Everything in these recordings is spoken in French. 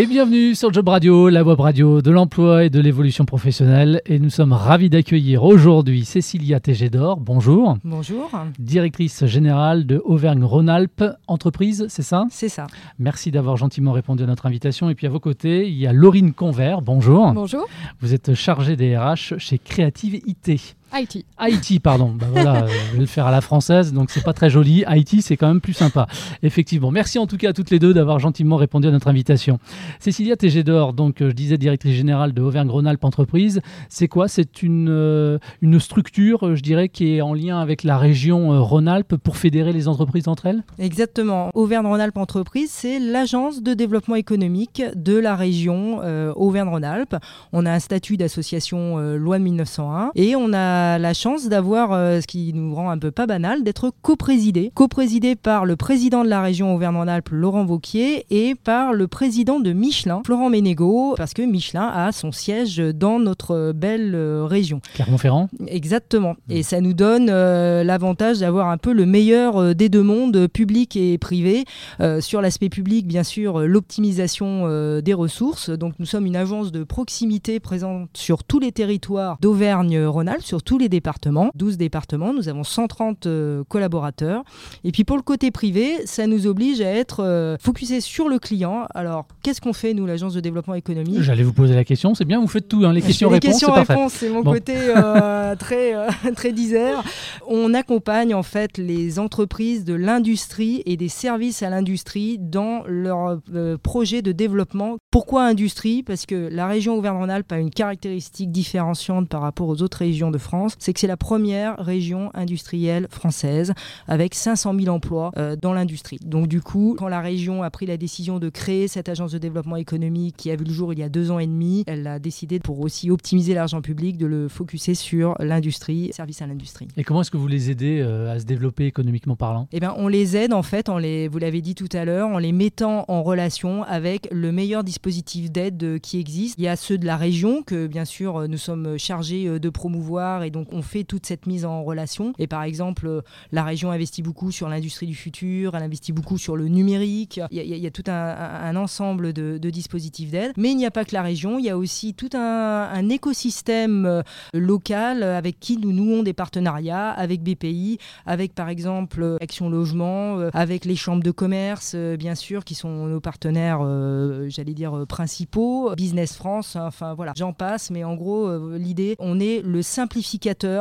Et bienvenue sur Job Radio, la web radio de l'emploi et de l'évolution professionnelle. Et nous sommes ravis d'accueillir aujourd'hui Cécilia Tégédor. Bonjour. Bonjour. Directrice générale de Auvergne-Rhône-Alpes Entreprise, c'est ça? C'est ça. Merci d'avoir gentiment répondu à notre invitation. Et puis à vos côtés, il y a Laurine Convert. Bonjour. Bonjour. Vous êtes chargée des RH chez Creative IT. IT. IT, pardon. Bah voilà, euh, je vais le faire à la française, donc c'est pas très joli. IT, c'est quand même plus sympa. Effectivement. Merci en tout cas à toutes les deux d'avoir gentiment répondu à notre invitation. Cécilia Tégédor, donc euh, je disais directrice générale de Auvergne-Rhône-Alpes Entreprise. C'est quoi? C'est une, euh, une structure, je dirais, qui est en lien avec la région Rhône-Alpes pour fédérer les entreprises entre elles? Exactement. Auvergne-Rhône-Alpes Entreprise, c'est l'agence de développement économique de la région Auvergne-Rhône-Alpes. On a un statut d'association loi de 1901 et on a la chance d'avoir, euh, ce qui nous rend un peu pas banal, d'être coprésidé. Coprésidé par le président de la région Auvergne-Rhône-Alpes, Laurent Vauquier, et par le président de Michelin, Florent Ménégo, parce que Michelin a son siège dans notre belle euh, région. Clermont-Ferrand Exactement. Mmh. Et ça nous donne euh, l'avantage d'avoir un peu le meilleur des deux mondes, public et privé. sur l'aspect public, bien sûr, l'optimisation des ressources. Donc nous sommes une agence de proximité présente sur tous les territoires d'Auvergne-Rhône-Alpes, sur tous les départements, 12 départements, nous avons 130 euh, collaborateurs. Et puis pour le côté privé, ça nous oblige à être euh, focusé sur le client. Alors qu'est-ce qu'on fait nous, l'agence de développement économique? J'allais vous poser la question, c'est bien, vous faites tout, hein, les questions-réponses. Les questions-réponses, c'est mon côté euh, très, très disert. On accompagne en fait les entreprises de l'industrie et des services à l'industrie dans leur projet de développement. Pourquoi industrie? Parce que la région Auvergne-Rhône-Alpes a une caractéristique différenciante par rapport aux autres régions de France c'est que c'est la première région industrielle française avec 500 000 emplois euh, dans l'industrie. Donc du coup, quand la région a pris la décision de créer cette agence de développement économique qui a vu le jour il y a deux ans et demi, elle a décidé pour aussi optimiser l'argent public de le focuser sur l'industrie, service à l'industrie. Et comment est-ce que vous les aidez euh, à se développer économiquement parlant? Eh bien, on les aide en fait, les, vous l'avez dit tout à l'heure, en les mettant en relation avec le meilleur dispositif d'aide euh, qui existe. Il y a ceux de la région que bien sûr nous sommes chargés de promouvoir et donc on fait toute cette mise en relation. Et par exemple, euh, la région investit beaucoup sur l'industrie du futur, elle investit beaucoup sur le numérique. Il y a, tout un, ensemble de, dispositifs d'aide. Mais il n'y a pas que la région, il y a aussi tout un, écosystème euh, local avec qui nous nouons des partenariats, avec BPI, avec par exemple Action Logement, euh, avec les chambres de commerce, bien sûr, qui sont nos partenaires, j'allais dire, principaux, Business France, enfin voilà, j'en passe, mais en gros, l'idée, on est le simplificateur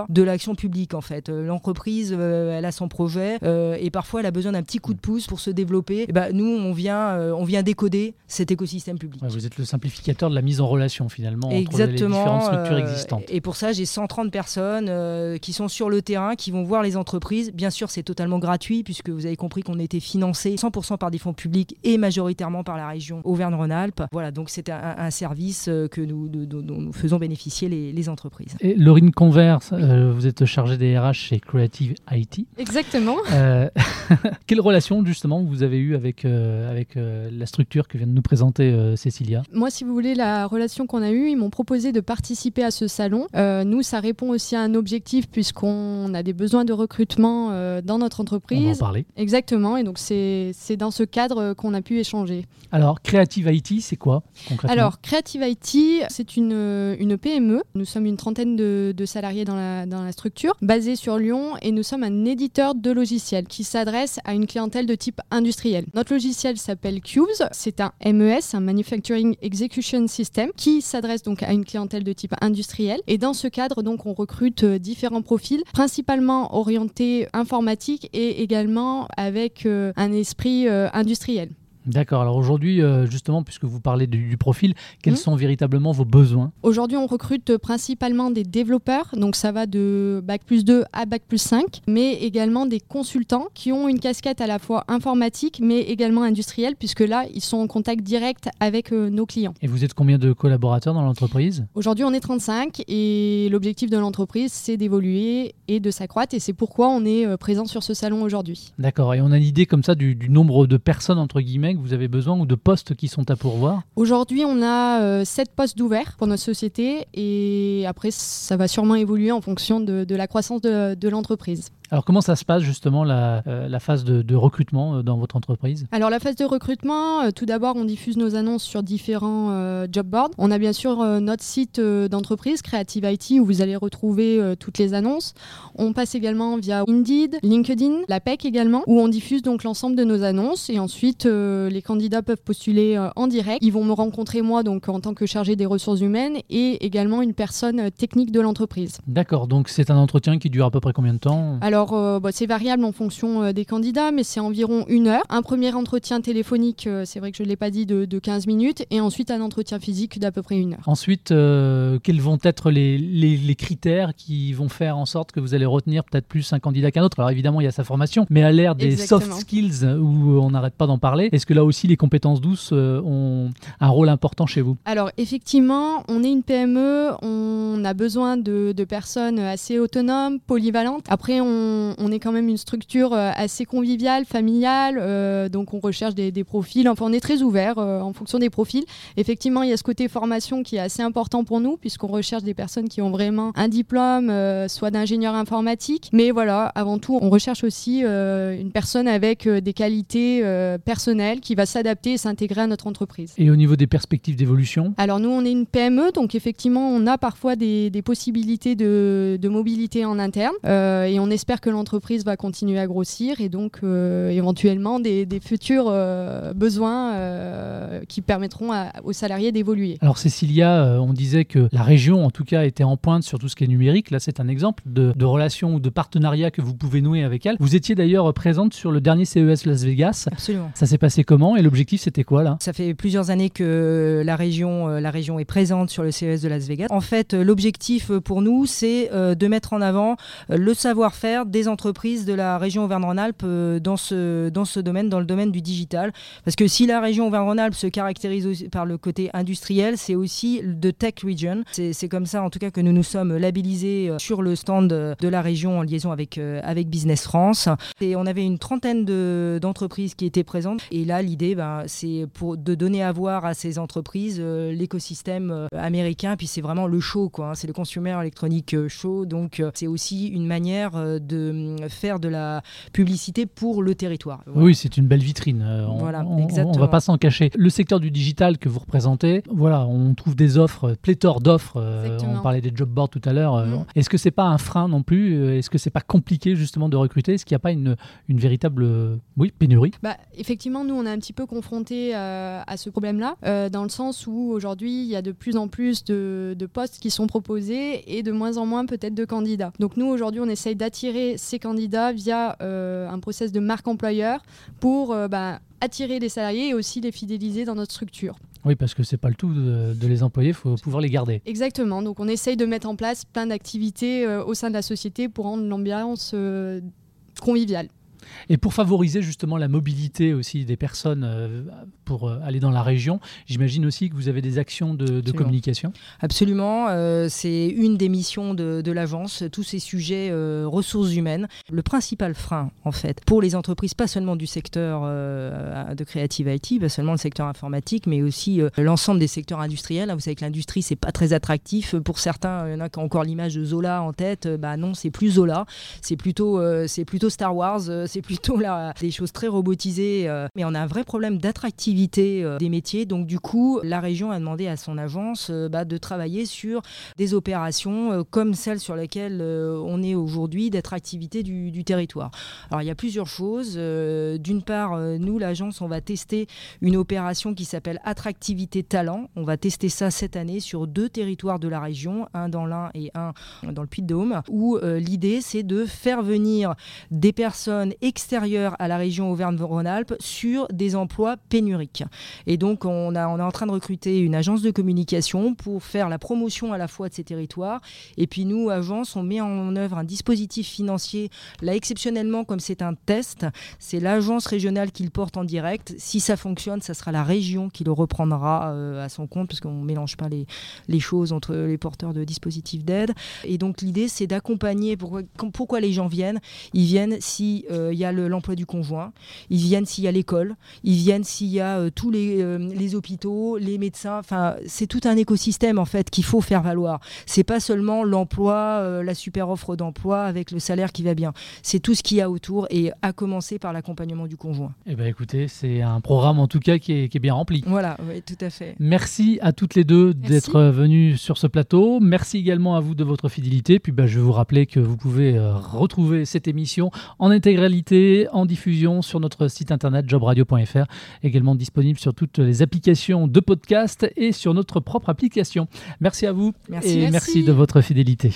de l'action publique en fait. Euh, l'entreprise, euh, elle a son projet euh, et parfois elle a besoin d'un petit coup de pouce pour se développer. Et bah, nous, on vient, on vient décoder cet écosystème public. vous êtes le simplificateur de la mise en relation finalement entre les différentes structures existantes. Et pour ça, j'ai 130 personnes qui sont sur le terrain, qui vont voir les entreprises. Bien sûr, c'est totalement gratuit puisque vous avez compris qu'on était financé 100% par des fonds publics et majoritairement par la région Auvergne-Rhône-Alpes. Voilà, donc c'est un, service que nous, dont nous faisons bénéficier les, les entreprises. Et Laurine Convert, euh, vous êtes chargé des RH chez Creative IT. Exactement. Euh, quelle relation justement vous avez eue avec, euh, avec la structure que vient de nous présenter Cécilia? Moi, si vous voulez, la relation qu'on a eue, ils m'ont proposé de participer à ce salon. nous, ça répond aussi à un objectif puisqu'on a des besoins de recrutement dans notre entreprise. On va en parler. Exactement, et donc c'est dans ce cadre qu'on a pu échanger. Alors, Creative IT, c'est quoi concrètement? Alors, Creative IT, c'est une, une PME. Nous sommes une trentaine de, de salariés dans la, structure, basé sur Lyon, et nous sommes un éditeur de logiciels qui s'adresse à une clientèle de type industriel. Notre logiciel s'appelle Cubes, c'est un MES, un Manufacturing Execution System, qui s'adresse donc à une clientèle de type industriel. Et dans ce cadre, donc, on recrute euh, différents profils, principalement orientés informatique et également avec euh, un esprit euh, industriel. D'accord. Alors aujourd'hui, euh, justement, puisque vous parlez du, profil, quels mmh. sont véritablement vos besoins? Aujourd'hui, on recrute principalement des développeurs, donc ça va de Bac plus 2 à Bac plus 5, mais également des consultants qui ont une casquette à la fois informatique, mais également industrielle, puisque là, ils sont en contact direct avec euh, nos clients. Et vous êtes combien de collaborateurs dans l'entreprise? Aujourd'hui, on est 35 et l'objectif de l'entreprise, c'est d'évoluer et de s'accroître, et c'est pourquoi on est euh, présent sur ce salon aujourd'hui. D'accord. Et on a une idée comme ça du, du nombre de personnes, entre guillemets, vous avez besoin ou de postes qui sont à pourvoir Aujourd'hui, on a 7 euh, postes d'ouverts pour notre société et après, ça va sûrement évoluer en fonction de, la croissance de, l'entreprise. Alors comment ça se passe justement la, la phase de, de, recrutement dans votre entreprise? Alors la phase de recrutement, tout d'abord on diffuse nos annonces sur différents job boards. On a bien sûr notre site d'entreprise Creative IT où vous allez retrouver toutes les annonces. On passe également via Indeed, LinkedIn, la PEC également, où on diffuse donc l'ensemble de nos annonces et ensuite les candidats peuvent postuler en direct. Ils vont me rencontrer moi donc en tant que chargé des ressources humaines et également une personne technique de l'entreprise. D'accord, donc c'est un entretien qui dure à peu près combien de temps? Alors euh, bah, c'est variable en fonction euh, des candidats, mais c'est environ une heure. Un premier entretien téléphonique, euh, c'est vrai que je ne l'ai pas dit, de, 15 minutes, et ensuite un entretien physique d'à peu près une heure. Ensuite, quels vont être les, les, critères qui vont faire en sorte que vous allez retenir peut-être plus un candidat qu'un autre? Alors évidemment, il y a sa formation, mais à l'ère des soft skills où on n'arrête pas d'en parler, est-ce que là aussi les compétences douces ont un rôle important chez vous? Alors effectivement, on est une PME, on a besoin de, personnes assez autonomes, polyvalentes. Après, on, est quand même une structure euh, assez conviviale, familiale, euh, donc on recherche des, profils. Enfin, on est très ouvert euh, en fonction des profils. Effectivement, il y a ce côté formation qui est assez important pour nous, puisqu'on recherche des personnes qui ont vraiment un diplôme, soit d'ingénieur informatique. Mais voilà, avant tout, on recherche aussi une personne avec des qualités personnelles qui va s'adapter et s'intégrer à notre entreprise. Et au niveau des perspectives d'évolution? Alors nous, on est une PME, donc effectivement, on a parfois des, possibilités de, mobilité en interne et on espère que l'entreprise va continuer à grossir et donc euh, éventuellement des, futurs euh, besoins qui permettront aux salariés d'évoluer. Alors Cécilia, on disait que la région en tout cas était en pointe sur tout ce qui est numérique. Là, c'est un exemple de, de relation ou de partenariat que vous pouvez nouer avec elle. Vous étiez d'ailleurs présente sur le dernier CES Las Vegas. Absolument. Ça s'est passé comment et l'objectif c'était quoi là? Ça fait plusieurs années que la région, la région est présente sur le CES de Las Vegas. En fait, l'objectif pour nous, c'est de mettre en avant le savoir-faire des entreprises de la région Auvergne-Rhône-Alpes euh, dans ce, dans ce domaine, dans le domaine du digital. Parce que si la région Auvergne-Rhône-Alpes se caractérise par le côté industriel, c'est aussi de tech region. C'est comme ça, en tout cas, que nous nous sommes labellisés euh, sur le stand de la région en liaison avec, euh, avec Business France. Et on avait une trentaine d'entreprises qui étaient présentes. Et là, l'idée, ben, c'est de donner à voir à ces entreprises l'écosystème américain. Puis c'est vraiment le show, quoi. Hein. C'est le consumer électronique show. Donc c'est aussi une manière euh, de mm, faire de la publicité pour le territoire. Oui, c'est une belle vitrine. Euh, on, voilà, on, on va pas s'en cacher. Le secteur du digital que vous représentez, voilà, on trouve des offres, pléthore d'offres. Euh, on parlait des job boards tout à l'heure. Mm. Est-ce que c'est pas un frein non plus Est-ce que c'est pas compliqué justement de recruter Est-ce qu'il n'y a pas une, une véritable oui, pénurie? Bah, Effectivement, nous, on est un petit peu confrontés à ce problème-là, dans le sens où aujourd'hui, il y a de plus en plus de, de postes qui sont proposés et de moins en moins peut-être de candidats. Donc nous, aujourd'hui, on essaye d'attirer ces candidats via euh, un process de marque employeur pour euh, bah, attirer les salariés et aussi les fidéliser dans notre structure. Oui, parce que c'est pas le tout de, les employer, il faut pouvoir les garder. Exactement. Donc on essaye de mettre en place plein d'activités euh, au sein de la société pour rendre l'ambiance conviviale. Et pour favoriser justement la mobilité aussi des personnes euh, pour euh, aller dans la région, j'imagine aussi que vous avez des actions de, communication. Absolument, euh, c'est une des missions de, l'agence, tous ces sujets ressources humaines. Le principal frein, en fait, pour les entreprises, pas seulement du secteur de Creative IT, pas seulement le secteur informatique, mais aussi l'ensemble des secteurs industriels. Vous savez que l'industrie, c'est pas très attractif. Pour certains, il y en a qui ont encore l'image de Zola en tête. Bah non, c'est plus Zola, c'est plutôt, c'est plutôt Star Wars, c'est plutôt là, des choses très robotisées. Euh, mais on a un vrai problème d'attractivité euh, des métiers. Donc du coup, la région a demandé à son agence euh, bah, de travailler sur des opérations comme celles sur lesquelles on est aujourd'hui, d'attractivité du, du, territoire. Alors il y a plusieurs choses. D'une part, nous, l'agence, on va tester une opération qui s'appelle Attractivité Talent. On va tester ça cette année sur deux territoires de la région, un dans l'Ain et un dans le Puy-de-Dôme, où l'idée, c'est de faire venir des personnes extérieurs à la région Auvergne-Rhône-Alpes sur des emplois pénuriques. Et donc, on, a, on est en train de recruter une agence de communication pour faire la promotion à la fois de ces territoires. Et puis, nous, agence, on met en œuvre un dispositif financier. Là, exceptionnellement, comme c'est un test, c'est l'agence régionale qui le porte en direct. Si ça fonctionne, ça sera la région qui le reprendra euh, à son compte, parce qu'on ne mélange pas les, les choses entre les porteurs de dispositifs d'aide. Et donc, l'idée, c'est d'accompagner. Pourquoi, pourquoi les gens viennent Ils viennent si. Euh, il y a l'emploi du conjoint, ils viennent s'il y a l'école, ils viennent s'il y a tous les, les hôpitaux, les médecins. Enfin, c'est tout un écosystème en fait qu'il faut faire valoir. C'est pas seulement l'emploi, la super offre d'emploi avec le salaire qui va bien. C'est tout ce qu'il y a autour et à commencer par l'accompagnement du conjoint. Eh ben écoutez, c'est un programme en tout cas qui est, qui est bien rempli. Voilà, oui, tout à fait. Merci à toutes les deux d'être venues sur ce plateau. Merci également à vous de votre fidélité. Puis ben, je vais vous rappeler que vous pouvez euh, retrouver cette émission en intégralité, en diffusion sur notre site internet jobradio.fr, également disponible sur toutes les applications de podcast et sur notre propre application. Merci à vous merci. et merci de votre fidélité.